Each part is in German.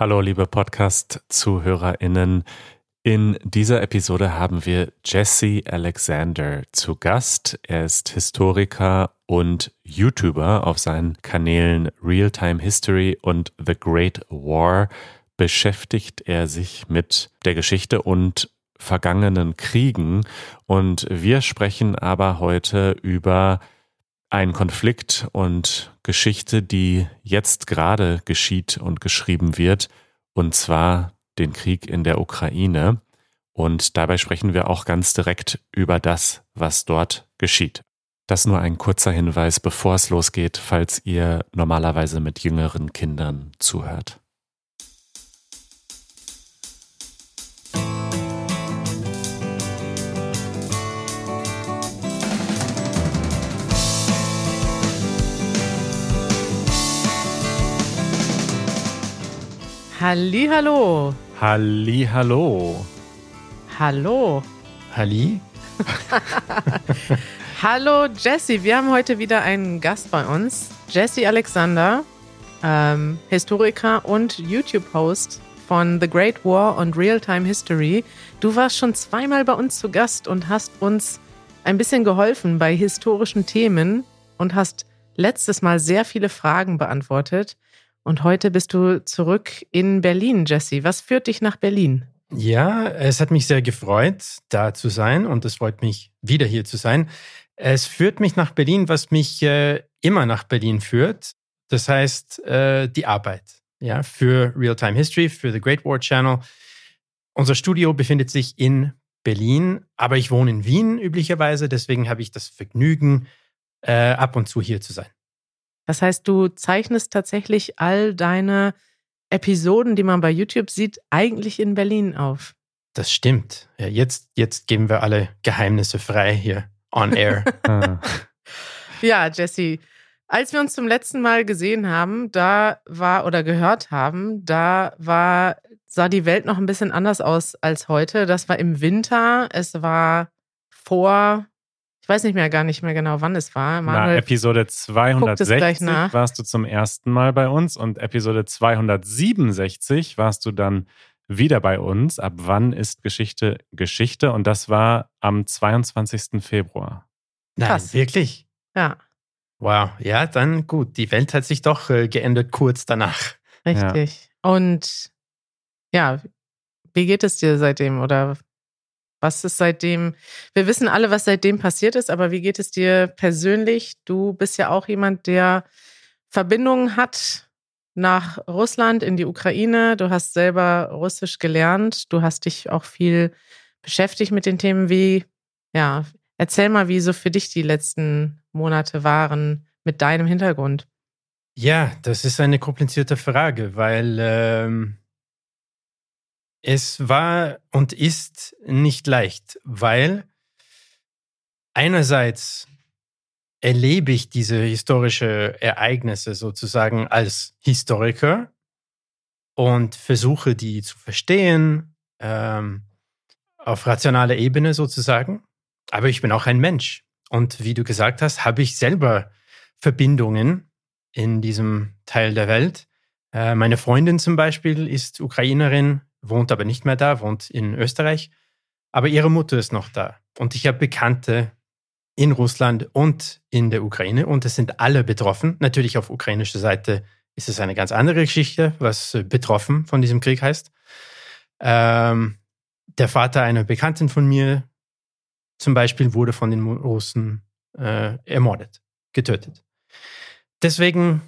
Hallo, liebe Podcast-ZuhörerInnen. In dieser Episode haben wir Jesse Alexander zu Gast. Er ist Historiker und YouTuber. Auf seinen Kanälen Realtime History und The Great War beschäftigt er sich mit der Geschichte und vergangenen Kriegen. Und wir sprechen aber heute über einen Konflikt und Geschichte, die jetzt gerade geschieht und geschrieben wird, und zwar den Krieg in der Ukraine. Und dabei sprechen wir auch ganz direkt über das, was dort geschieht. Das nur ein kurzer Hinweis, bevor es losgeht, falls ihr normalerweise mit jüngeren Kindern zuhört. Halli, hallo. Halli, hallo. Hallo. Halli. hallo Jesse, wir haben heute wieder einen Gast bei uns. Jesse Alexander, ähm, Historiker und YouTube-Host von The Great War und Real-Time History. Du warst schon zweimal bei uns zu Gast und hast uns ein bisschen geholfen bei historischen Themen und hast letztes Mal sehr viele Fragen beantwortet. Und heute bist du zurück in Berlin, Jesse. Was führt dich nach Berlin? Ja, es hat mich sehr gefreut, da zu sein und es freut mich, wieder hier zu sein. Es führt mich nach Berlin, was mich äh, immer nach Berlin führt. Das heißt, äh, die Arbeit. Ja, für Real-Time History, für The Great War Channel. Unser Studio befindet sich in Berlin, aber ich wohne in Wien üblicherweise, deswegen habe ich das Vergnügen, äh, ab und zu hier zu sein. Das heißt, du zeichnest tatsächlich all deine Episoden, die man bei YouTube sieht, eigentlich in Berlin auf. Das stimmt. Ja, jetzt, jetzt geben wir alle Geheimnisse frei hier on air. Ja, Jesse, als wir uns zum letzten Mal gesehen haben, da war oder gehört haben, da war sah die Welt noch ein bisschen anders aus als heute. Das war im Winter. Es war vor ich weiß nicht mehr gar nicht mehr genau, wann es war. Manuel Na, Episode 260 warst du zum ersten Mal bei uns und Episode 267 warst du dann wieder bei uns. Ab wann ist Geschichte Geschichte? Und das war am 22. Februar. Nein, Krass. wirklich? Ja. Wow, ja, dann gut. Die Welt hat sich doch äh, geändert kurz danach. Richtig. Ja. Und ja, wie geht es dir seitdem? Oder was ist seitdem, wir wissen alle, was seitdem passiert ist, aber wie geht es dir persönlich? Du bist ja auch jemand, der Verbindungen hat nach Russland, in die Ukraine. Du hast selber Russisch gelernt. Du hast dich auch viel beschäftigt mit den Themen wie, ja, erzähl mal, wie so für dich die letzten Monate waren mit deinem Hintergrund. Ja, das ist eine komplizierte Frage, weil ähm, es war und ist nicht leicht, weil einerseits erlebe ich diese historische Ereignisse sozusagen als Historiker und versuche die zu verstehen ähm, auf rationaler Ebene sozusagen. Aber ich bin auch ein Mensch und wie du gesagt hast, habe ich selber Verbindungen in diesem Teil der Welt. Äh, meine Freundin zum Beispiel ist Ukrainerin, wohnt aber nicht mehr da, wohnt in Österreich. Aber ihre Mutter ist noch da. Und ich habe Bekannte in Russland und in der Ukraine und es sind alle betroffen. Natürlich auf ukrainischer Seite ist es eine ganz andere Geschichte, was äh, betroffen von diesem Krieg heißt. Ähm, der Vater einer Bekannten von mir zum Beispiel wurde von den Russen äh, ermordet, getötet. Deswegen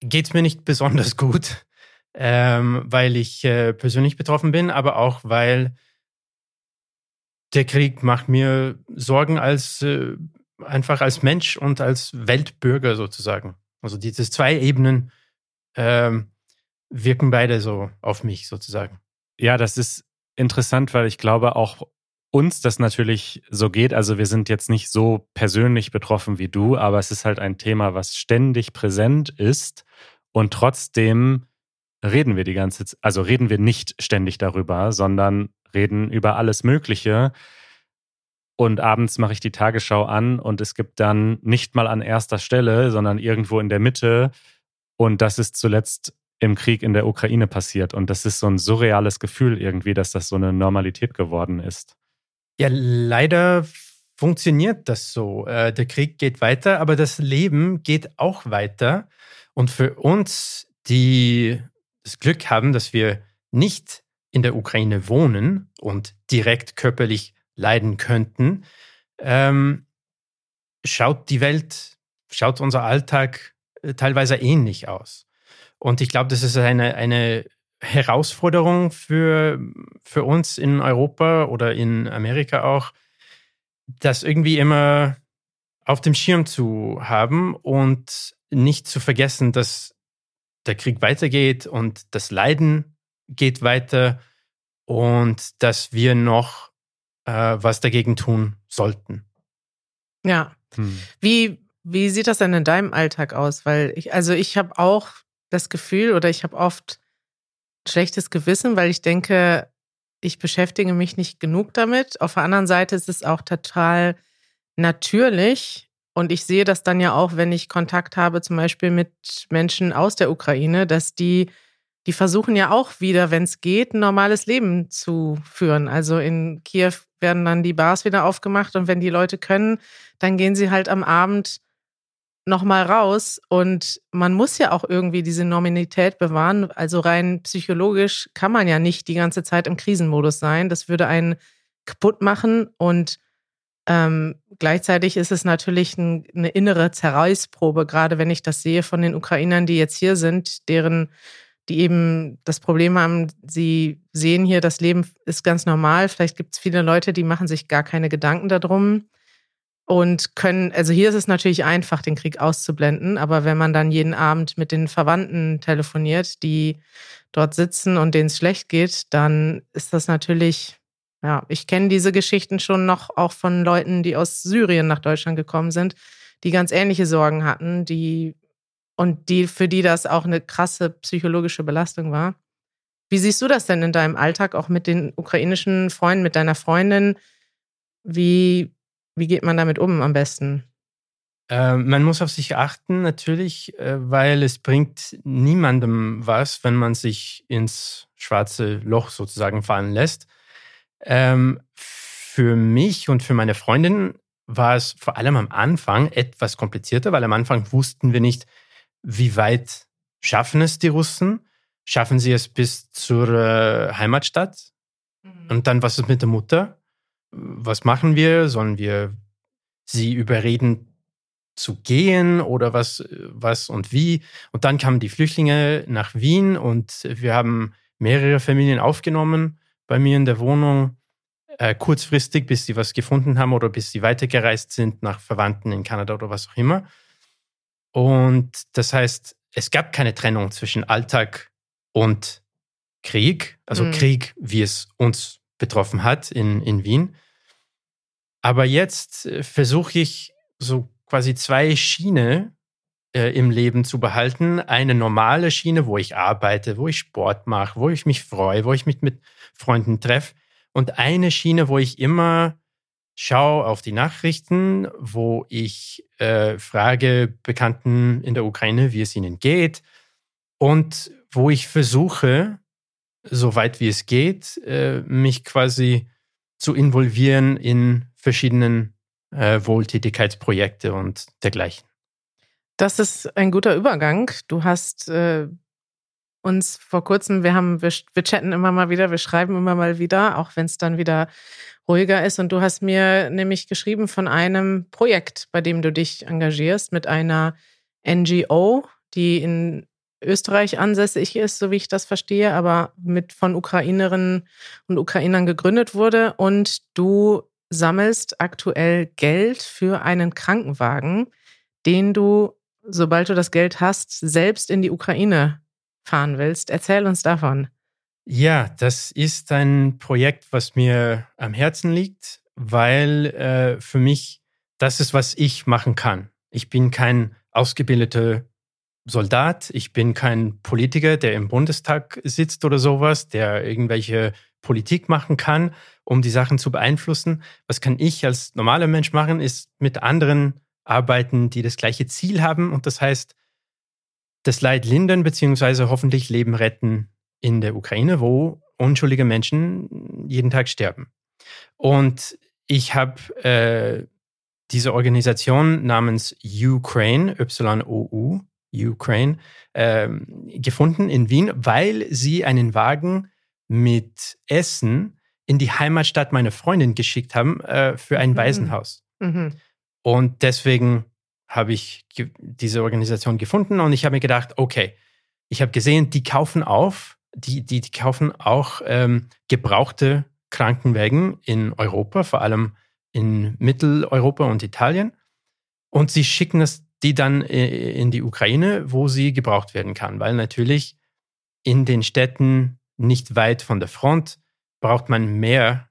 geht es mir nicht besonders gut ähm, weil ich äh, persönlich betroffen bin, aber auch weil der Krieg macht mir Sorgen als äh, einfach als Mensch und als Weltbürger sozusagen. Also diese zwei Ebenen ähm, wirken beide so auf mich sozusagen. Ja, das ist interessant, weil ich glaube auch uns das natürlich so geht. Also wir sind jetzt nicht so persönlich betroffen wie du, aber es ist halt ein Thema, was ständig präsent ist und trotzdem reden wir die ganze Zeit, also reden wir nicht ständig darüber, sondern reden über alles Mögliche. Und abends mache ich die Tagesschau an und es gibt dann nicht mal an erster Stelle, sondern irgendwo in der Mitte. Und das ist zuletzt im Krieg in der Ukraine passiert. Und das ist so ein surreales Gefühl irgendwie, dass das so eine Normalität geworden ist. Ja, leider funktioniert das so. Äh, der Krieg geht weiter, aber das Leben geht auch weiter. Und für uns, die das Glück haben, dass wir nicht in der Ukraine wohnen und direkt körperlich leiden könnten, ähm, schaut die Welt, schaut unser Alltag äh, teilweise ähnlich aus. Und ich glaube, das ist eine, eine Herausforderung für, für uns in Europa oder in Amerika auch, das irgendwie immer auf dem Schirm zu haben und nicht zu vergessen, dass der Krieg weitergeht und das Leiden geht weiter und dass wir noch äh, was dagegen tun sollten. Ja. Hm. Wie, wie sieht das denn in deinem Alltag aus? Weil ich, also ich habe auch das Gefühl oder ich habe oft schlechtes Gewissen, weil ich denke, ich beschäftige mich nicht genug damit. Auf der anderen Seite ist es auch total natürlich. Und ich sehe das dann ja auch, wenn ich Kontakt habe, zum Beispiel mit Menschen aus der Ukraine, dass die, die versuchen ja auch wieder, wenn es geht, ein normales Leben zu führen. Also in Kiew werden dann die Bars wieder aufgemacht und wenn die Leute können, dann gehen sie halt am Abend nochmal raus und man muss ja auch irgendwie diese Nominität bewahren. Also rein psychologisch kann man ja nicht die ganze Zeit im Krisenmodus sein. Das würde einen kaputt machen und ähm, gleichzeitig ist es natürlich ein, eine innere Zerreißprobe, gerade wenn ich das sehe von den Ukrainern, die jetzt hier sind, deren, die eben das Problem haben, sie sehen hier, das Leben ist ganz normal. Vielleicht gibt es viele Leute, die machen sich gar keine Gedanken darum und können, also hier ist es natürlich einfach, den Krieg auszublenden, aber wenn man dann jeden Abend mit den Verwandten telefoniert, die dort sitzen und denen es schlecht geht, dann ist das natürlich, ja, ich kenne diese Geschichten schon noch auch von Leuten, die aus Syrien nach Deutschland gekommen sind, die ganz ähnliche Sorgen hatten, die und die, für die das auch eine krasse psychologische Belastung war. Wie siehst du das denn in deinem Alltag, auch mit den ukrainischen Freunden, mit deiner Freundin? Wie wie geht man damit um am besten? Äh, man muss auf sich achten, natürlich, äh, weil es bringt niemandem was, wenn man sich ins schwarze Loch sozusagen fallen lässt. Ähm, für mich und für meine Freundin war es vor allem am Anfang etwas komplizierter, weil am Anfang wussten wir nicht, wie weit schaffen es die Russen? Schaffen sie es bis zur äh, Heimatstadt? Mhm. Und dann, was ist mit der Mutter? was machen wir? Sollen wir sie überreden zu gehen oder was, was und wie? Und dann kamen die Flüchtlinge nach Wien und wir haben mehrere Familien aufgenommen bei mir in der Wohnung, äh, kurzfristig, bis sie was gefunden haben oder bis sie weitergereist sind nach Verwandten in Kanada oder was auch immer. Und das heißt, es gab keine Trennung zwischen Alltag und Krieg, also mhm. Krieg, wie es uns betroffen hat in, in Wien. Aber jetzt äh, versuche ich so quasi zwei Schiene äh, im Leben zu behalten. Eine normale Schiene, wo ich arbeite, wo ich Sport mache, wo ich mich freue, wo ich mich mit Freunden treffe. Und eine Schiene, wo ich immer schaue auf die Nachrichten, wo ich äh, frage Bekannten in der Ukraine, wie es ihnen geht. Und wo ich versuche, soweit wie es geht, äh, mich quasi zu involvieren in verschiedenen äh, Wohltätigkeitsprojekte und dergleichen. Das ist ein guter Übergang. Du hast äh, uns vor kurzem, wir haben, wir, wir chatten immer mal wieder, wir schreiben immer mal wieder, auch wenn es dann wieder ruhiger ist. Und du hast mir nämlich geschrieben von einem Projekt, bei dem du dich engagierst, mit einer NGO, die in Österreich ansässig ist, so wie ich das verstehe, aber mit von Ukrainerinnen und Ukrainern gegründet wurde. Und du sammelst aktuell Geld für einen Krankenwagen, den du, sobald du das Geld hast, selbst in die Ukraine fahren willst. Erzähl uns davon. Ja, das ist ein Projekt, was mir am Herzen liegt, weil äh, für mich das ist, was ich machen kann. Ich bin kein ausgebildeter Soldat, ich bin kein Politiker, der im Bundestag sitzt oder sowas, der irgendwelche Politik machen kann, um die Sachen zu beeinflussen. Was kann ich als normaler Mensch machen, ist mit anderen arbeiten, die das gleiche Ziel haben. Und das heißt, das Leid lindern beziehungsweise hoffentlich Leben retten in der Ukraine, wo unschuldige Menschen jeden Tag sterben. Und ich habe äh, diese Organisation namens Ukraine, Y-O-U, Ukraine, äh, gefunden in Wien, weil sie einen Wagen mit Essen in die Heimatstadt meiner Freundin geschickt haben äh, für ein mhm. Waisenhaus. Mhm. Und deswegen habe ich diese Organisation gefunden und ich habe mir gedacht, okay, ich habe gesehen, die kaufen auf, die, die, die kaufen auch ähm, gebrauchte Krankenwägen in Europa, vor allem in Mitteleuropa und Italien. Und sie schicken das, die dann äh, in die Ukraine, wo sie gebraucht werden kann, weil natürlich in den Städten nicht weit von der Front braucht man mehr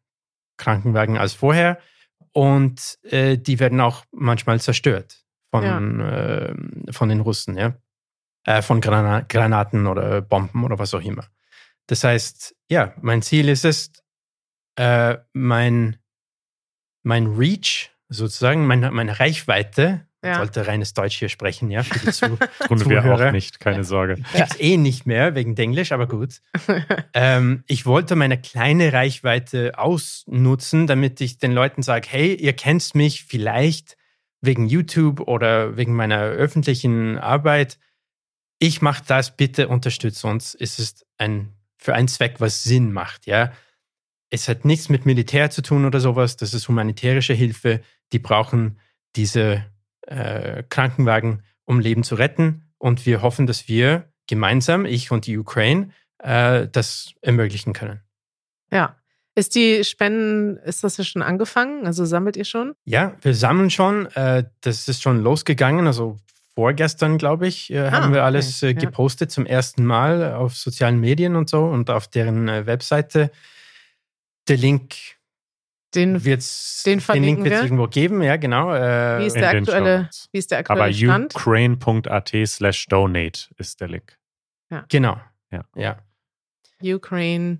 Krankenwagen als vorher und äh, die werden auch manchmal zerstört von, ja. äh, von den Russen, ja. Äh, von Grana Granaten oder Bomben oder was auch immer. Das heißt, ja, mein Ziel ist es, äh, mein, mein Reach, sozusagen, meine, meine Reichweite, ja. sollte reines Deutsch hier sprechen, ja, für die Zu Tun wir auch nicht, keine Sorge. Gibt's eh nicht mehr wegen Englisch, aber gut. ähm, ich wollte meine kleine Reichweite ausnutzen, damit ich den Leuten sage, hey, ihr kennt mich vielleicht wegen YouTube oder wegen meiner öffentlichen Arbeit. Ich mache das, bitte unterstützt uns. Es ist ein, für einen Zweck, was Sinn macht, ja. Es hat nichts mit Militär zu tun oder sowas. Das ist humanitärische Hilfe. Die brauchen diese äh, Krankenwagen, um Leben zu retten. Und wir hoffen, dass wir gemeinsam, ich und die Ukraine, äh, das ermöglichen können. Ja, ist die Spenden, ist das ja schon angefangen? Also sammelt ihr schon? Ja, wir sammeln schon. Äh, das ist schon losgegangen. Also vorgestern, glaube ich, äh, ah, haben wir alles okay. Äh, gepostet ja. zum ersten Mal auf sozialen Medien und so und auf deren Webseite. Der Link den, wird's, den, den Link wird es irgendwo geben, ja, genau. wie, ist der aktuelle, wie ist der aktuelle Aber Stand? ukraine.at slash donate ist der Link. Ja. Genau. Ja. ja. Ukraine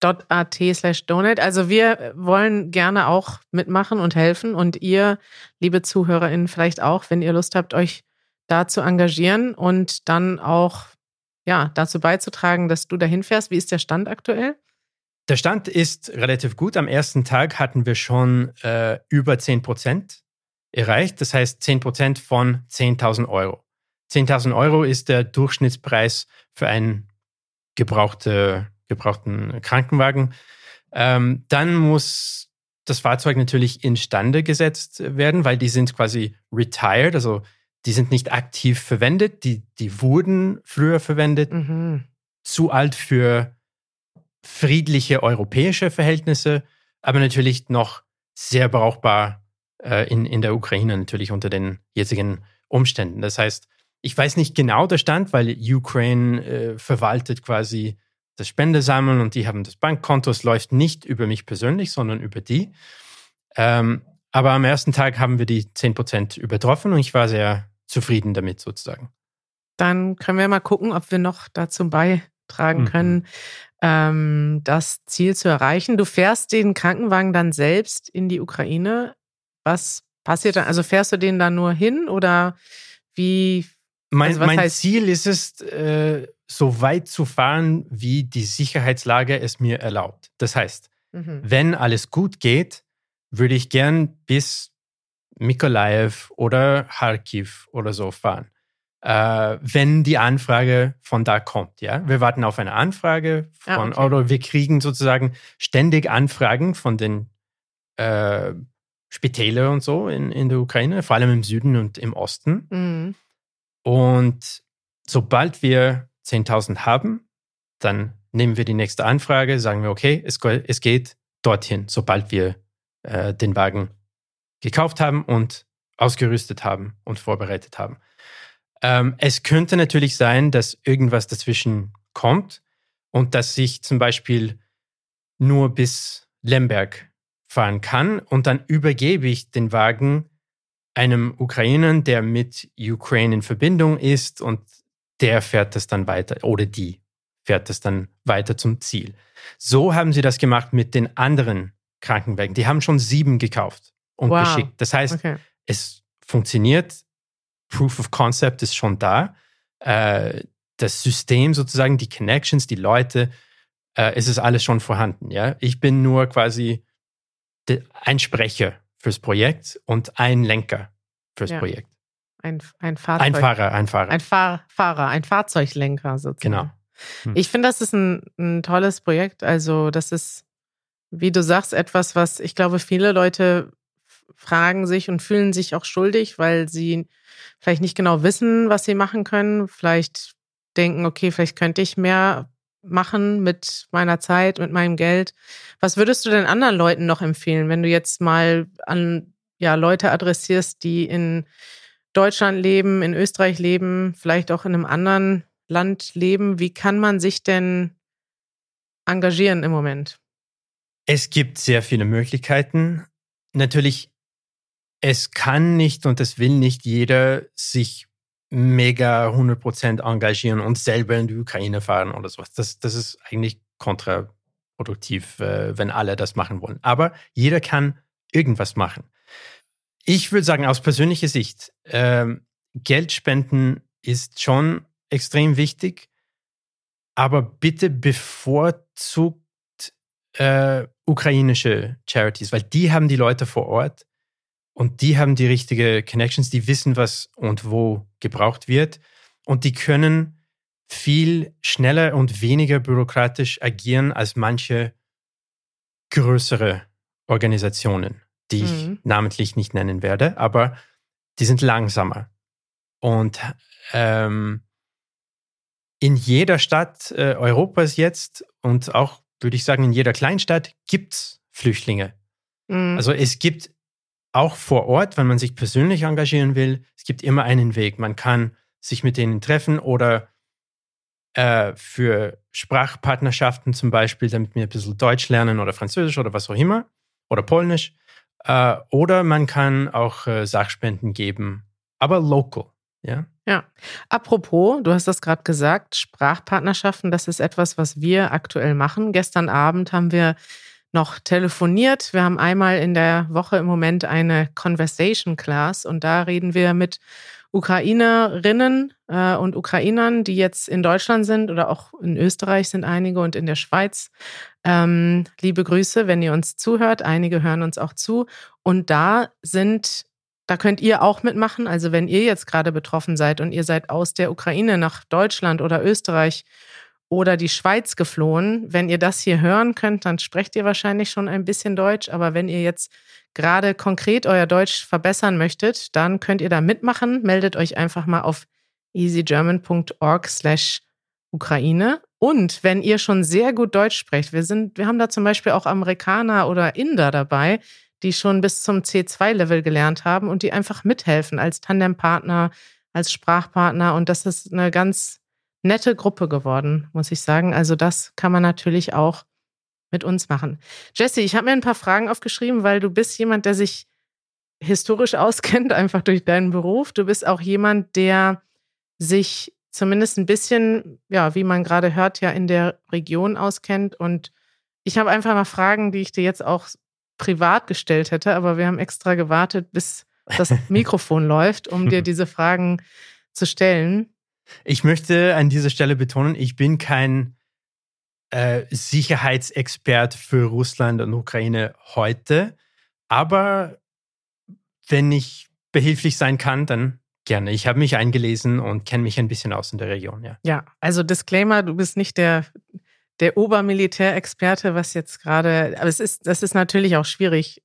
at slash donate. Also wir wollen gerne auch mitmachen und helfen und ihr, liebe ZuhörerInnen, vielleicht auch, wenn ihr Lust habt, euch da zu engagieren und dann auch ja, dazu beizutragen, dass du dahin fährst. Wie ist der Stand aktuell? Der Stand ist relativ gut. Am ersten Tag hatten wir schon äh, über 10 Prozent erreicht. Das heißt 10 Prozent von 10.000 Euro. 10.000 Euro ist der Durchschnittspreis für einen gebrauchte gebrauchten Krankenwagen. Ähm, dann muss das Fahrzeug natürlich instande gesetzt werden, weil die sind quasi retired, also die sind nicht aktiv verwendet, die, die wurden früher verwendet, mhm. zu alt für friedliche europäische Verhältnisse, aber natürlich noch sehr brauchbar äh, in, in der Ukraine natürlich unter den jetzigen Umständen. Das heißt, ich weiß nicht genau der Stand, weil Ukraine äh, verwaltet quasi das Spende sammeln und die haben das Bankkonto. Es läuft nicht über mich persönlich, sondern über die. Ähm, aber am ersten Tag haben wir die 10% übertroffen und ich war sehr zufrieden damit sozusagen. Dann können wir mal gucken, ob wir noch dazu beitragen mhm. können, ähm, das Ziel zu erreichen. Du fährst den Krankenwagen dann selbst in die Ukraine. Was passiert dann? Also fährst du den dann nur hin oder wie? Mein, also mein Ziel ist es, äh, so weit zu fahren, wie die Sicherheitslage es mir erlaubt. Das heißt, mhm. wenn alles gut geht, würde ich gern bis Mikolaev oder Kharkiv oder so fahren. Äh, wenn die Anfrage von da kommt, ja. Wir warten auf eine Anfrage ah, von, ah, okay. oder wir kriegen sozusagen ständig Anfragen von den äh, Spitäler und so in, in der Ukraine, vor allem im Süden und im Osten. Mhm. Und sobald wir 10.000 haben, dann nehmen wir die nächste Anfrage, sagen wir, okay, es, es geht dorthin, sobald wir äh, den Wagen gekauft haben und ausgerüstet haben und vorbereitet haben. Ähm, es könnte natürlich sein, dass irgendwas dazwischen kommt und dass ich zum Beispiel nur bis Lemberg fahren kann und dann übergebe ich den Wagen einem Ukrainer, der mit Ukraine in Verbindung ist und der fährt das dann weiter oder die fährt das dann weiter zum Ziel. So haben sie das gemacht mit den anderen Krankenwagen. Die haben schon sieben gekauft und wow. geschickt. Das heißt, okay. es funktioniert. Proof of Concept ist schon da. äh, das System sozusagen, die Connections, die Leute, äh, ist es alles schon vorhanden. Ja, ich bin nur quasi ein Sprecher fürs Projekt und ein Lenker fürs ja. Projekt. Ein, ein Fahrzeug. Ein Fahrer, ein Fahrer. Ein Fahr Fahrer, ein Fahrzeuglenker sozusagen. Genau. Hm. Ich finde, das ist ein, ein tolles Projekt. Also, das ist, wie du sagst, etwas, was ich glaube, viele Leute fragen sich und fühlen sich auch schuldig, weil sie vielleicht nicht genau wissen, was sie machen können. Vielleicht denken, okay, vielleicht könnte ich mehr machen mit meiner Zeit, mit meinem Geld. Was würdest du denn anderen Leuten noch empfehlen, wenn du jetzt mal an ja, Leute adressierst, die in Deutschland leben, in Österreich leben, vielleicht auch in einem anderen Land leben? Wie kann man sich denn engagieren im Moment? Es gibt sehr viele Möglichkeiten. Natürlich, es kann nicht und es will nicht jeder sich mega 100% engagieren und selber in die Ukraine fahren oder sowas. Das, das ist eigentlich kontraproduktiv, äh, wenn alle das machen wollen. Aber jeder kann irgendwas machen. Ich würde sagen, aus persönlicher Sicht, äh, Geld spenden ist schon extrem wichtig, aber bitte bevorzugt äh, ukrainische Charities, weil die haben die Leute vor Ort und die haben die richtige Connections, die wissen, was und wo gebraucht wird. Und die können viel schneller und weniger bürokratisch agieren als manche größere Organisationen, die ich mhm. namentlich nicht nennen werde, aber die sind langsamer. Und ähm, in jeder Stadt äh, Europas jetzt und auch, würde ich sagen, in jeder Kleinstadt gibt es Flüchtlinge. Mhm. Also es gibt auch vor Ort, wenn man sich persönlich engagieren will, es gibt immer einen Weg. Man kann sich mit denen treffen oder äh, für Sprachpartnerschaften zum Beispiel, damit wir ein bisschen Deutsch lernen oder Französisch oder was auch immer oder Polnisch. Äh, oder man kann auch äh, Sachspenden geben, aber local. Ja. Ja. Apropos, du hast das gerade gesagt, Sprachpartnerschaften, das ist etwas, was wir aktuell machen. Gestern Abend haben wir noch telefoniert. Wir haben einmal in der Woche im Moment eine Conversation Class und da reden wir mit Ukrainerinnen äh, und Ukrainern, die jetzt in Deutschland sind oder auch in Österreich sind einige und in der Schweiz. Ähm, liebe Grüße, wenn ihr uns zuhört. Einige hören uns auch zu. Und da sind, da könnt ihr auch mitmachen. Also wenn ihr jetzt gerade betroffen seid und ihr seid aus der Ukraine nach Deutschland oder Österreich oder die Schweiz geflohen. Wenn ihr das hier hören könnt, dann sprecht ihr wahrscheinlich schon ein bisschen Deutsch. Aber wenn ihr jetzt gerade konkret euer Deutsch verbessern möchtet, dann könnt ihr da mitmachen. Meldet euch einfach mal auf easygerman.org slash Ukraine. Und wenn ihr schon sehr gut Deutsch sprecht, wir sind, wir haben da zum Beispiel auch Amerikaner oder Inder dabei, die schon bis zum C2-Level gelernt haben und die einfach mithelfen als Tandempartner, als Sprachpartner. Und das ist eine ganz nette Gruppe geworden, muss ich sagen. Also das kann man natürlich auch mit uns machen. Jesse, ich habe mir ein paar Fragen aufgeschrieben, weil du bist jemand, der sich historisch auskennt, einfach durch deinen Beruf. Du bist auch jemand, der sich zumindest ein bisschen, ja, wie man gerade hört, ja in der Region auskennt. Und ich habe einfach mal Fragen, die ich dir jetzt auch privat gestellt hätte, aber wir haben extra gewartet, bis das Mikrofon läuft, um dir diese Fragen zu stellen. Ich möchte an dieser Stelle betonen, ich bin kein äh, Sicherheitsexpert für Russland und Ukraine heute, aber wenn ich behilflich sein kann, dann gerne. Ich habe mich eingelesen und kenne mich ein bisschen aus in der Region, ja. Ja, also Disclaimer, du bist nicht der, der Obermilitärexperte, was jetzt gerade, aber es ist, das ist natürlich auch schwierig,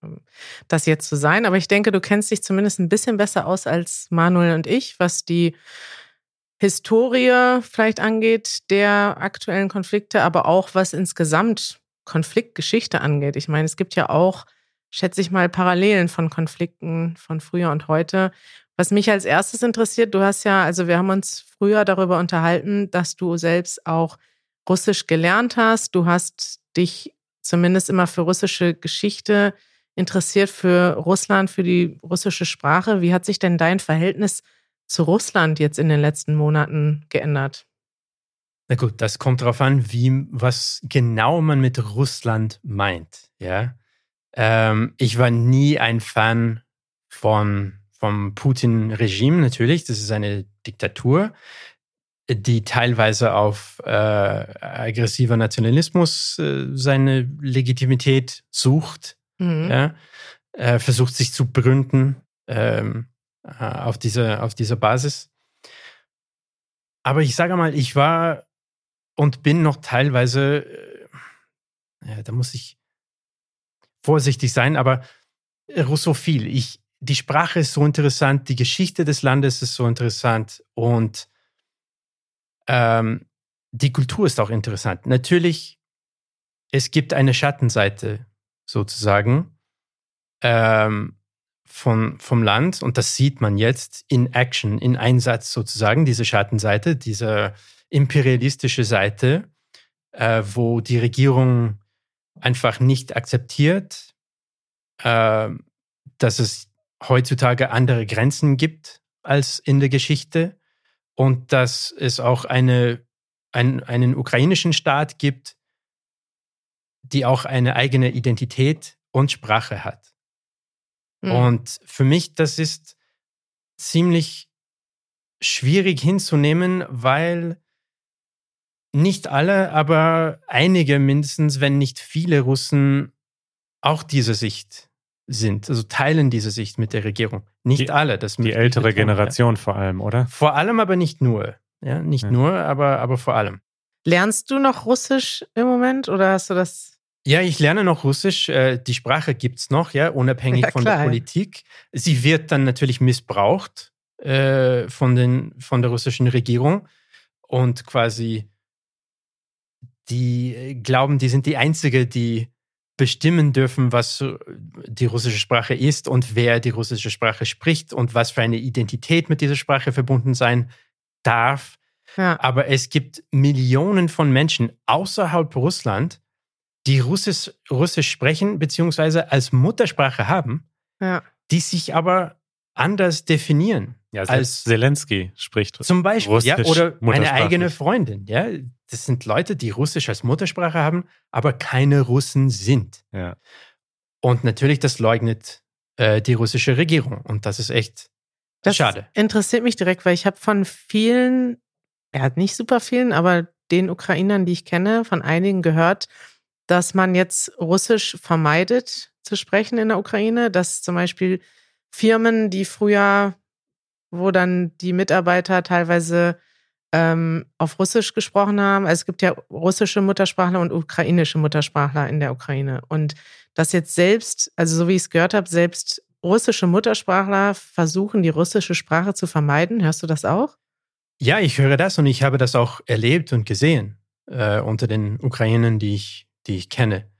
das jetzt zu sein, aber ich denke, du kennst dich zumindest ein bisschen besser aus als Manuel und ich, was die Historie vielleicht angeht der aktuellen Konflikte, aber auch was insgesamt Konfliktgeschichte angeht. Ich meine, es gibt ja auch, schätze ich mal, Parallelen von Konflikten von früher und heute. Was mich als erstes interessiert, du hast ja, also wir haben uns früher darüber unterhalten, dass du selbst auch Russisch gelernt hast. Du hast dich zumindest immer für russische Geschichte interessiert, für Russland, für die russische Sprache. Wie hat sich denn dein Verhältnis zu Russland jetzt in den letzten Monaten geändert? Na gut, das kommt darauf an, wie, was genau man mit Russland meint. Ja? Ähm, ich war nie ein Fan von, vom Putin-Regime, natürlich. Das ist eine Diktatur. die teilweise auf äh, aggressiver Nationalismus äh, seine Legitimität sucht, Mhm. ja, äh, versucht sich zu begründen ähm, äh, auf, diese, auf dieser Basis. Aber ich sage mal, ich war und bin noch teilweise, äh, ja, da muss ich vorsichtig sein, aber russophil. Ich, die Sprache ist so interessant, die Geschichte des Landes ist so interessant und ähm, die Kultur ist auch interessant. Natürlich, es gibt eine Schattenseite sozusagen ähm, von, vom Land und das sieht man jetzt in Action, in Einsatz sozusagen, diese Schattenseite, diese imperialistische Seite, äh, wo die Regierung einfach nicht akzeptiert, äh, dass es heutzutage andere Grenzen gibt als in der Geschichte und dass es auch eine, ein, einen ukrainischen Staat gibt, die auch eine eigene Identität und Sprache hat. Mhm. Und für mich, das ist ziemlich schwierig hinzunehmen, weil nicht alle, aber einige mindestens, wenn nicht viele Russen auch diese Sicht sind, also teilen diese Sicht mit der Regierung. Nicht Die- alle, das Die ältere betonen, ja. Generation vor allem, oder? Vor allem aber nicht nur. Ja, nicht Ja. nur, aber, aber vor allem. Lernst du noch Russisch im Moment oder hast du das? Ja, ich lerne noch Russisch. Äh, Die Sprache gibt's noch, ja, unabhängig Ja, von der. Politik. Sie wird dann natürlich missbraucht äh, von, den, von der russischen Regierung und quasi die äh, glauben, die sind die Einzige, die bestimmen dürfen, was die russische Sprache ist und wer die russische Sprache spricht und was für eine Identität mit dieser Sprache verbunden sein darf. Ja. Aber es gibt Millionen von Menschen außerhalb Russland, die Russisch, Russisch sprechen beziehungsweise als Muttersprache haben, Ja. die sich aber anders definieren. Ja, Als- Zelensky spricht. Zum Beispiel, ja, Russisch oder eine muttersprachlich. eigene Freundin. Ja, das sind Leute, die Russisch als Muttersprache haben, aber keine Russen sind. Ja. Und natürlich, das leugnet äh, die russische Regierung. Und das ist echt Das schade. interessiert mich direkt, weil ich habe von vielen, ja nicht super vielen, aber den Ukrainern, die ich kenne, von einigen gehört, dass man jetzt Russisch vermeidet zu sprechen in der Ukraine, dass zum Beispiel Firmen, die früher, wo dann die Mitarbeiter teilweise ähm, auf Russisch gesprochen haben, also es gibt ja russische Muttersprachler und ukrainische Muttersprachler in der Ukraine und dass jetzt selbst, also so wie ich es gehört habe, selbst russische Muttersprachler versuchen, die russische Sprache zu vermeiden. Hörst du das auch? Ja, ich höre das und ich habe das auch erlebt und gesehen äh, unter den Ukrainern, die ich, die ich kenne.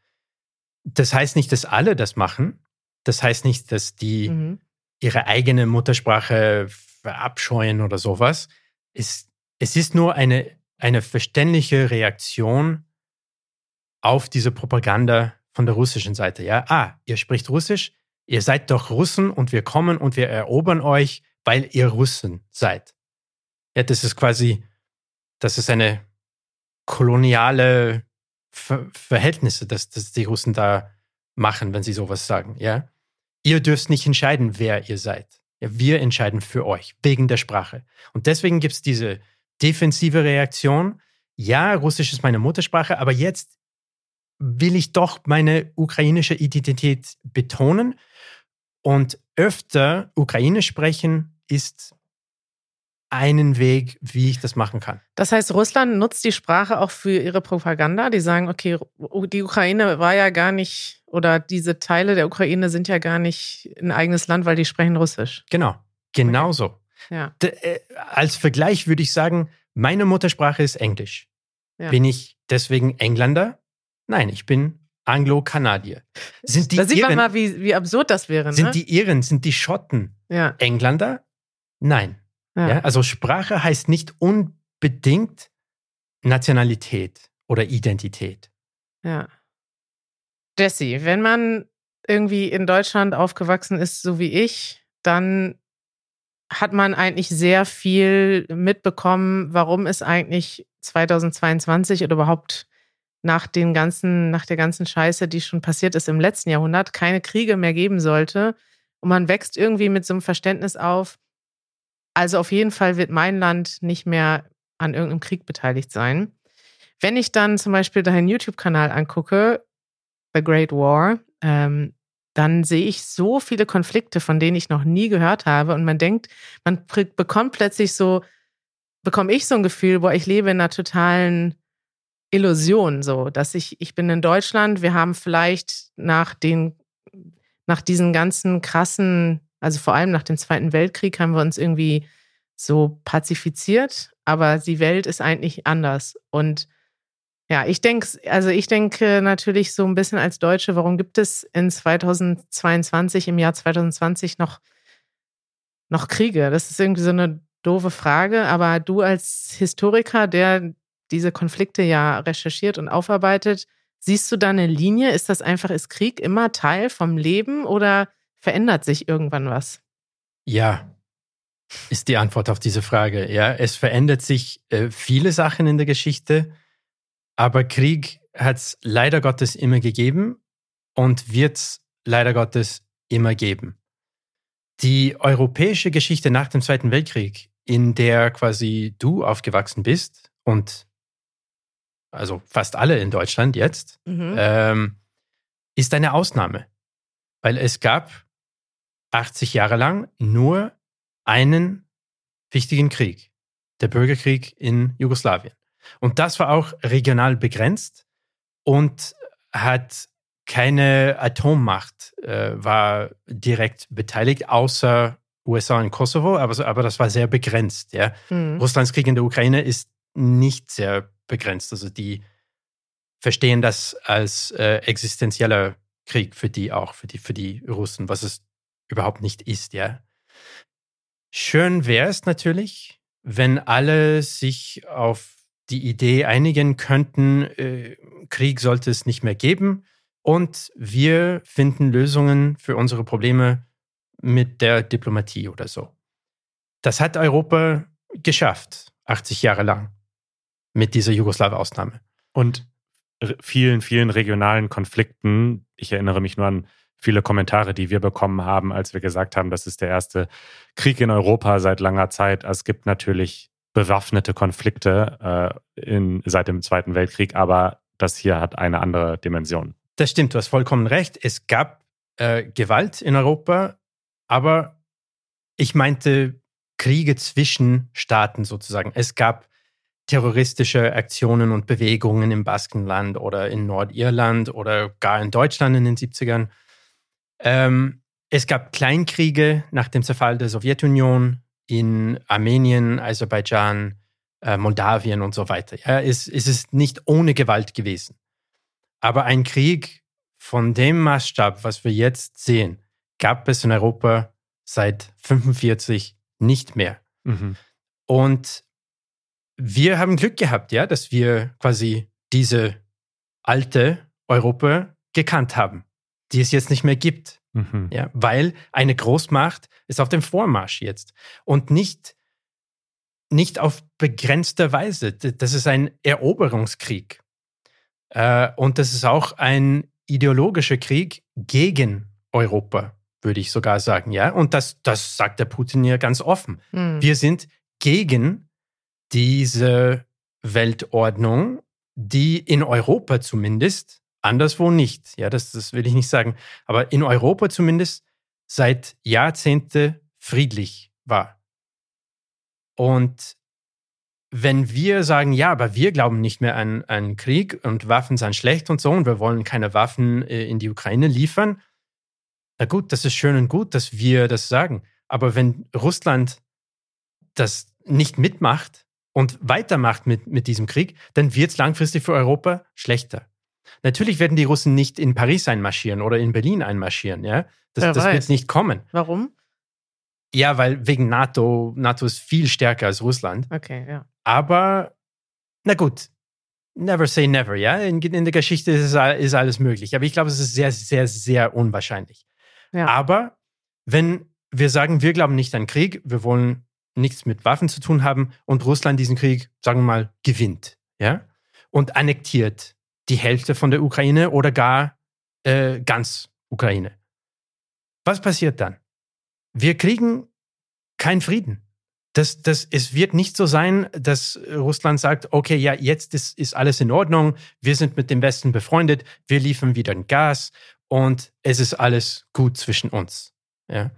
Das heißt nicht, dass alle das machen. Das heißt nicht, dass die Mhm. ihre eigene Muttersprache verabscheuen oder sowas. Es, es ist nur eine, eine verständliche Reaktion auf diese Propaganda von der russischen Seite. Ja, ah, ihr spricht Russisch, ihr seid doch Russen und wir kommen und wir erobern euch, weil ihr Russen seid. Ja, das ist quasi, das ist eine koloniale Ver Verhältnisse, dass, dass die Russen da machen, wenn sie sowas sagen. Ja, ihr dürft nicht entscheiden, wer ihr seid. Ja, wir entscheiden für euch, wegen der Sprache. Und deswegen gibt es diese defensive Reaktion. Ja, Russisch ist meine Muttersprache, aber jetzt will ich doch meine ukrainische Identität betonen. Und öfter Ukrainisch sprechen ist einen Weg, wie ich das machen kann. Das heißt, Russland nutzt die Sprache auch für ihre Propaganda. Die sagen, okay, die Ukraine war ja gar nicht, oder diese Teile der Ukraine sind ja gar nicht ein eigenes Land, weil die sprechen Russisch. Genau, genauso. Ja. D äh, als Vergleich würde ich sagen, meine Muttersprache ist Englisch. Ja. Bin ich deswegen Engländer? Nein, ich bin Anglo-Kanadier. Sind die da sieht man Iren, mal, wie, wie absurd das wäre. Ne? sind die Iren, sind die Schotten ja. Engländer? Nein. Ja. Ja. Also Sprache heißt nicht unbedingt Nationalität oder Identität. Ja. Jesse, wenn man irgendwie in Deutschland aufgewachsen ist, so wie ich, dann hat man eigentlich sehr viel mitbekommen, warum es eigentlich 2022 oder überhaupt nach den ganzen, nach der ganzen Scheiße, die schon passiert ist im letzten Jahrhundert, keine Kriege mehr geben sollte. Und man wächst irgendwie mit so einem Verständnis auf. Also auf jeden Fall wird mein Land nicht mehr an irgendeinem Krieg beteiligt sein. Wenn ich dann zum Beispiel deinen YouTube-Kanal angucke, The Great War, ähm, dann sehe ich so viele Konflikte, von denen ich noch nie gehört habe. Und man denkt, man bekommt plötzlich so, bekomme ich so ein Gefühl, wo ich lebe in einer totalen Illusion, so, dass ich, ich bin in Deutschland, wir haben vielleicht nach den, nach diesen ganzen krassen, also vor allem nach dem Zweiten Weltkrieg haben wir uns irgendwie so pazifiziert, aber die Welt ist eigentlich anders. Und ja, ich denke, also ich denke natürlich so ein bisschen als Deutsche, warum gibt es in 2022, im Jahr 2020 noch, noch Kriege? Das ist irgendwie so eine doofe Frage, aber du als Historiker, der diese Konflikte ja recherchiert und aufarbeitet, siehst du da eine Linie? Ist das einfach, ist Krieg immer Teil vom Leben oder verändert sich irgendwann was? Ja, ist die Antwort auf diese Frage. Ja, es verändert sich äh, viele Sachen in der Geschichte. Aber Krieg hat es leider Gottes immer gegeben und wird es leider Gottes immer geben. Die europäische Geschichte nach dem Zweiten Weltkrieg, in der quasi du aufgewachsen bist und also fast alle in Deutschland jetzt, mhm. ähm, ist eine Ausnahme. Weil es gab 80 Jahre lang nur einen wichtigen Krieg, der Bürgerkrieg in Jugoslawien. Und das war auch regional begrenzt und hat keine Atommacht äh, war direkt beteiligt, außer USA und Kosovo, aber, aber das war sehr begrenzt. Ja. Mhm. Russlands Krieg in der Ukraine ist nicht sehr begrenzt. Also die verstehen das als äh, existenzieller Krieg für die auch, für die, für die Russen, was es überhaupt nicht ist, ja. Schön wäre es natürlich, wenn alle sich auf die Idee einigen könnten, äh, Krieg sollte es nicht mehr geben und wir finden Lösungen für unsere Probleme mit der Diplomatie oder so. Das hat Europa geschafft, 80 Jahre lang, mit dieser Jugoslaw-Ausnahme. Und vielen, vielen regionalen Konflikten, ich erinnere mich nur an viele Kommentare, die wir bekommen haben, als wir gesagt haben, das ist der erste Krieg in Europa seit langer Zeit. Es gibt natürlich bewaffnete Konflikte äh, in, seit dem Zweiten Weltkrieg, aber das hier hat eine andere Dimension. Das stimmt, du hast vollkommen recht. Es gab äh, Gewalt in Europa, aber ich meinte Kriege zwischen Staaten sozusagen. Es gab terroristische Aktionen und Bewegungen im Baskenland oder in Nordirland oder gar in Deutschland in den 70ern. Ähm, es gab Kleinkriege nach dem Zerfall der Sowjetunion in Armenien, Aserbaidschan, äh, Moldawien und so weiter. Ja, es, es ist nicht ohne Gewalt gewesen. Aber ein Krieg von dem Maßstab, was wir jetzt sehen, gab es in Europa seit 45 nicht mehr. Mhm. Und wir haben Glück gehabt, ja, dass wir quasi diese alte Europa gekannt haben, die es jetzt nicht mehr gibt. Mhm. Ja, weil eine Großmacht ist auf dem Vormarsch jetzt und nicht, nicht auf begrenzte Weise. Das ist ein Eroberungskrieg. Äh, und das ist auch ein ideologischer Krieg gegen Europa, würde ich sogar sagen. Ja, und das, das sagt der Putin ja ganz offen. Mhm. Wir sind gegen diese Weltordnung, die in Europa zumindest Anderswo nicht. Ja, das, das will ich nicht sagen. Aber in Europa zumindest seit Jahrzehnte friedlich war. Und wenn wir sagen, ja, aber wir glauben nicht mehr an, an Krieg und Waffen sind schlecht und so und wir wollen keine Waffen äh, in die Ukraine liefern, na gut, das ist schön und gut, dass wir das sagen. Aber wenn Russland das nicht mitmacht und weitermacht mit, mit diesem Krieg, dann wird es langfristig für Europa schlechter. Natürlich werden die Russen nicht in Paris einmarschieren oder in Berlin einmarschieren, ja. Das, das wird nicht kommen. Warum? Ja, weil wegen NATO, NATO ist viel stärker als Russland. Okay, ja. Aber, na gut, never say never, ja. In, in der Geschichte ist, ist, alles möglich. Aber ich glaube, es ist sehr, sehr, sehr unwahrscheinlich. Ja. Aber wenn wir sagen, wir glauben nicht an Krieg, wir wollen nichts mit Waffen zu tun haben und Russland diesen Krieg, sagen wir mal, gewinnt, ja, und annektiert die Hälfte von der Ukraine oder gar äh, ganz Ukraine. Was passiert dann? Wir kriegen keinen Frieden. das, das, es wird nicht so sein, dass Russland sagt, okay, ja, jetzt ist, ist alles in Ordnung, wir sind mit dem Westen befreundet, wir liefern wieder Gas und es ist alles gut zwischen uns. Ja.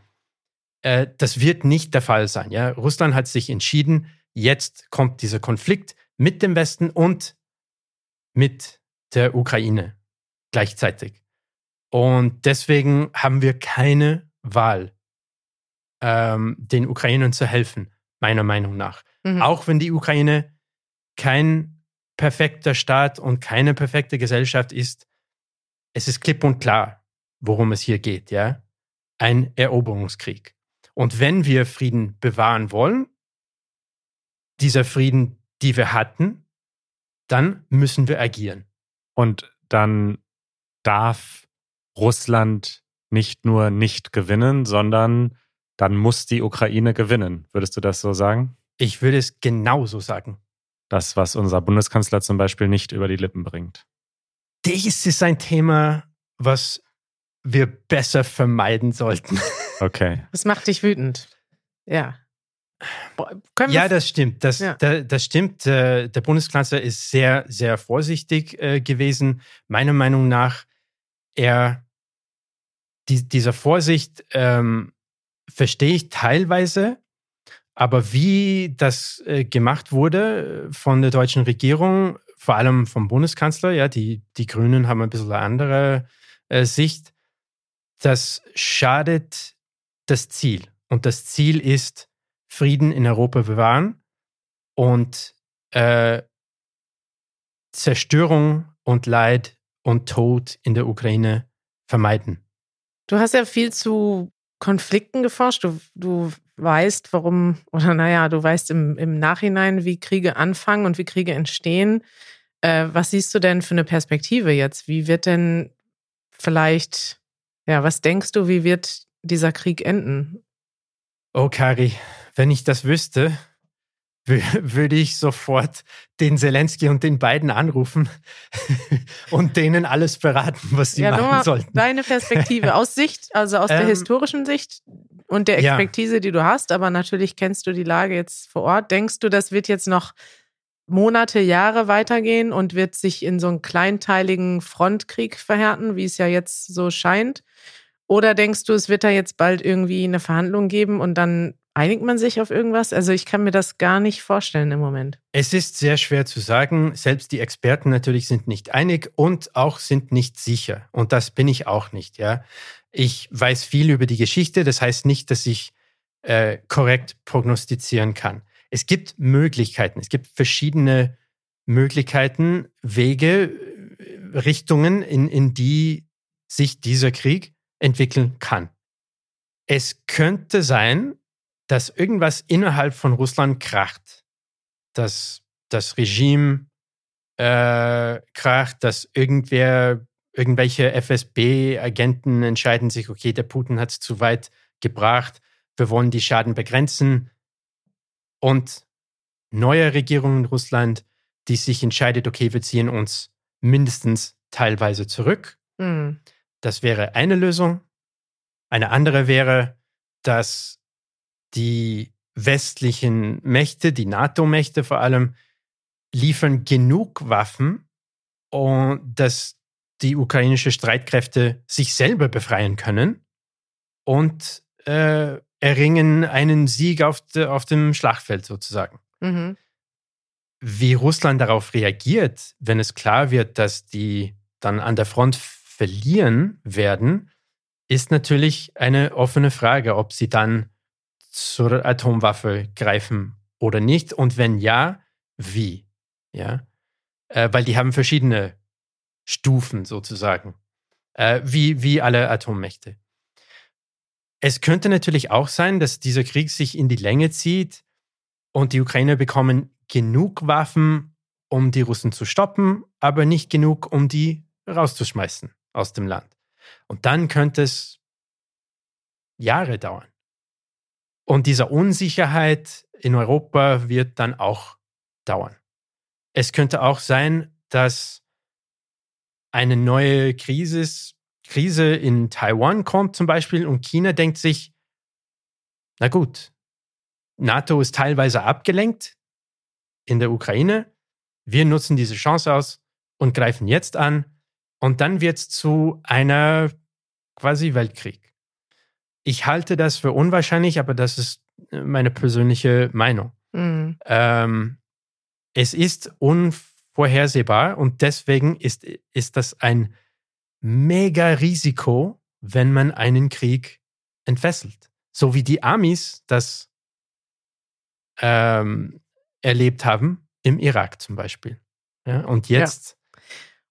Äh, das wird nicht der Fall sein. Ja. Russland hat sich entschieden, jetzt kommt dieser Konflikt mit dem Westen und mit der Ukraine gleichzeitig. Und deswegen haben wir keine Wahl, ähm, den Ukrainern zu helfen meiner Meinung nach. Mhm. Auch wenn die Ukraine kein perfekter Staat und keine perfekte Gesellschaft ist, es ist klipp und klar, worum es hier geht, ja? Ein Eroberungskrieg. Und wenn wir Frieden bewahren wollen, dieser Frieden, die wir hatten, dann müssen wir agieren. Und dann darf Russland nicht nur nicht gewinnen, sondern dann muss die Ukraine gewinnen. Würdest du das so sagen? Ich würde es genauso sagen. Das, was unser Bundeskanzler zum Beispiel nicht über die Lippen bringt. Dies ist ein Thema, was wir besser vermeiden sollten. Okay. Das macht dich wütend. Ja. Ja, das stimmt. Das, ja. Da, das stimmt. Äh, der Bundeskanzler ist sehr, sehr vorsichtig äh, gewesen. Meiner Meinung nach, er, die, dieser Vorsicht ähm, verstehe ich teilweise, aber wie das äh, gemacht wurde von der deutschen Regierung, vor allem vom Bundeskanzler, ja, die, die Grünen haben ein bisschen eine andere äh, Sicht, das schadet das Ziel. Und das Ziel ist, Frieden in Europa bewahren und äh, Zerstörung und Leid und Tod in der Ukraine vermeiden. Du hast ja viel zu Konflikten geforscht. Du, du weißt, warum, oder naja, du weißt im, im Nachhinein, wie Kriege anfangen und wie Kriege entstehen. Äh, was siehst du denn für eine Perspektive jetzt? Wie wird denn vielleicht, ja, was denkst du, wie wird dieser Krieg enden? Oh, Kari, wenn ich das wüsste, würde ich sofort den Zelensky und den beiden anrufen und denen alles beraten, was sie ja, machen sollten. Deine Perspektive aus Sicht, also aus ähm, der historischen Sicht und der Expertise, ja. die du hast, aber natürlich kennst du die Lage jetzt vor Ort. Denkst du, das wird jetzt noch Monate, Jahre weitergehen und wird sich in so einen kleinteiligen Frontkrieg verhärten, wie es ja jetzt so scheint? Oder denkst du, es wird da jetzt bald irgendwie eine Verhandlung geben und dann Einigt man sich auf irgendwas? Also ich kann mir das gar nicht vorstellen im Moment. Es ist sehr schwer zu sagen. Selbst die Experten natürlich sind nicht einig und auch sind nicht sicher. Und das bin ich auch nicht, ja. Ich weiß viel über die Geschichte. Das heißt nicht, dass ich äh, korrekt prognostizieren kann. Es gibt Möglichkeiten. Es gibt verschiedene Möglichkeiten, Wege, äh, Richtungen, in, in die sich dieser Krieg entwickeln kann. Es könnte sein, dass irgendwas innerhalb von Russland kracht. Dass das Regime äh, kracht, dass irgendwer, irgendwelche FSB-Agenten entscheiden sich, okay, der Putin hat es zu weit gebracht, wir wollen die Schaden begrenzen. Und neue Regierung in Russland, die sich entscheidet, okay, wir ziehen uns mindestens teilweise zurück. Mhm. Das wäre eine Lösung. Eine andere wäre, dass die westlichen Mächte, die NATO-Mächte vor allem, liefern genug Waffen, und dass die ukrainischen Streitkräfte sich selber befreien können und äh, erringen einen Sieg auf, de, auf dem Schlachtfeld sozusagen. Mhm. Wie Russland darauf reagiert, wenn es klar wird, dass die dann an der Front verlieren werden, ist natürlich eine offene Frage, ob sie dann zur Atomwaffe greifen oder nicht und wenn ja, wie? Ja, äh, weil die haben verschiedene Stufen sozusagen, äh, wie, wie alle Atommächte. Es könnte natürlich auch sein, dass dieser Krieg sich in die Länge zieht und die Ukrainer bekommen genug Waffen, um die Russen zu stoppen, aber nicht genug, um die rauszuschmeißen aus dem Land. Und dann könnte es Jahre dauern. Und diese Unsicherheit in Europa wird dann auch dauern. Es könnte auch sein, dass eine neue Krise, Krise in Taiwan kommt zum Beispiel und China denkt sich, na gut, NATO ist teilweise abgelenkt in der Ukraine. Wir nutzen diese Chance aus und greifen jetzt an. Und dann wird es zu einer quasi Weltkrieg. Ich halte das für unwahrscheinlich, aber das ist meine persönliche Meinung. Mhm. Ähm, es ist unvorhersehbar und deswegen ist, ist das ein mega Risiko, wenn man einen Krieg entfesselt. So wie die Amis das ähm, erlebt haben im Irak zum Beispiel. Ja, und jetzt.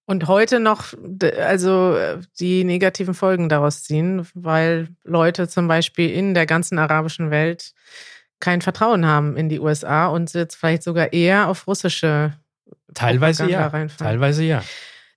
Und heute noch, also äh, die negativen Folgen daraus ziehen, weil Leute zum Beispiel in der ganzen arabischen Welt kein Vertrauen haben in die USA und jetzt vielleicht sogar eher auf russische Teilweise ja. Reinfallen. Teilweise ja.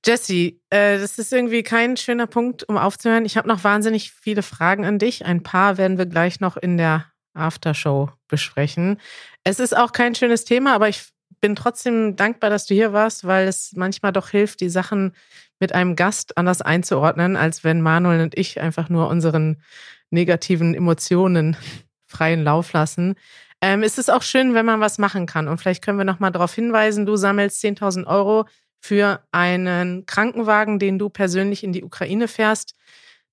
Jesse, äh, das ist irgendwie kein schöner Punkt, um aufzuhören. Ich habe noch wahnsinnig viele Fragen an dich. Ein paar werden wir gleich noch in der Aftershow besprechen. Es ist auch kein schönes Thema, aber ich bin trotzdem dankbar, dass du hier warst, weil es manchmal doch hilft, die Sachen mit einem Gast anders einzuordnen, als wenn Manuel und ich einfach nur unseren negativen Emotionen freien Lauf lassen. Ähm, es ist auch schön, wenn man was machen kann. Und vielleicht können wir nochmal darauf hinweisen, du sammelst 10.000 Euro für einen Krankenwagen, den du persönlich in die Ukraine fährst.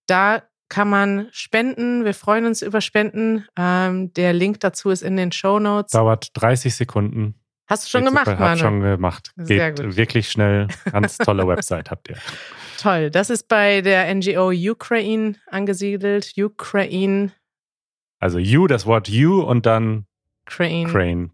Da kann man spenden. Wir freuen uns über Spenden. Ähm, der Link dazu ist in den Show Notes. Dauert 30 Sekunden. Hast du schon Geht gemacht, Manu? Hab schon gemacht. Sehr Geht gut. wirklich schnell. Ganz tolle Website habt ihr. Toll. Das ist bei der NGO Ukraine angesiedelt. Ukraine. Also U, das Wort U und dann crane.at. Crane.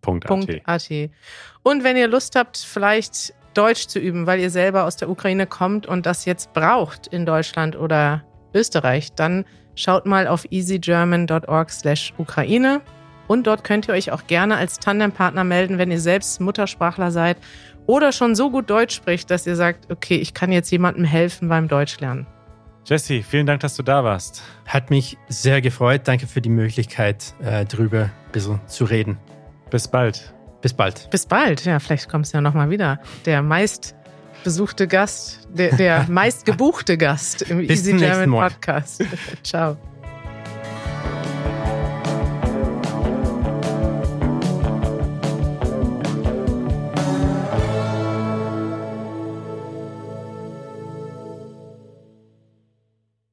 Und wenn ihr Lust habt, vielleicht Deutsch zu üben, weil ihr selber aus der Ukraine kommt und das jetzt braucht in Deutschland oder Österreich, dann schaut mal auf easygerman.org/ukraine und dort könnt ihr euch auch gerne als Tandempartner melden, wenn ihr selbst Muttersprachler seid oder schon so gut Deutsch spricht, dass ihr sagt, okay, ich kann jetzt jemandem helfen beim Deutschlernen. Jesse, vielen Dank, dass du da warst. Hat mich sehr gefreut. Danke für die Möglichkeit, äh, drüber ein bisschen zu reden. Bis bald. Bis bald. Bis bald. Ja, vielleicht kommst du ja nochmal wieder. Der meist besuchte Gast, der, der meist gebuchte Gast im Easy German Podcast. Ciao.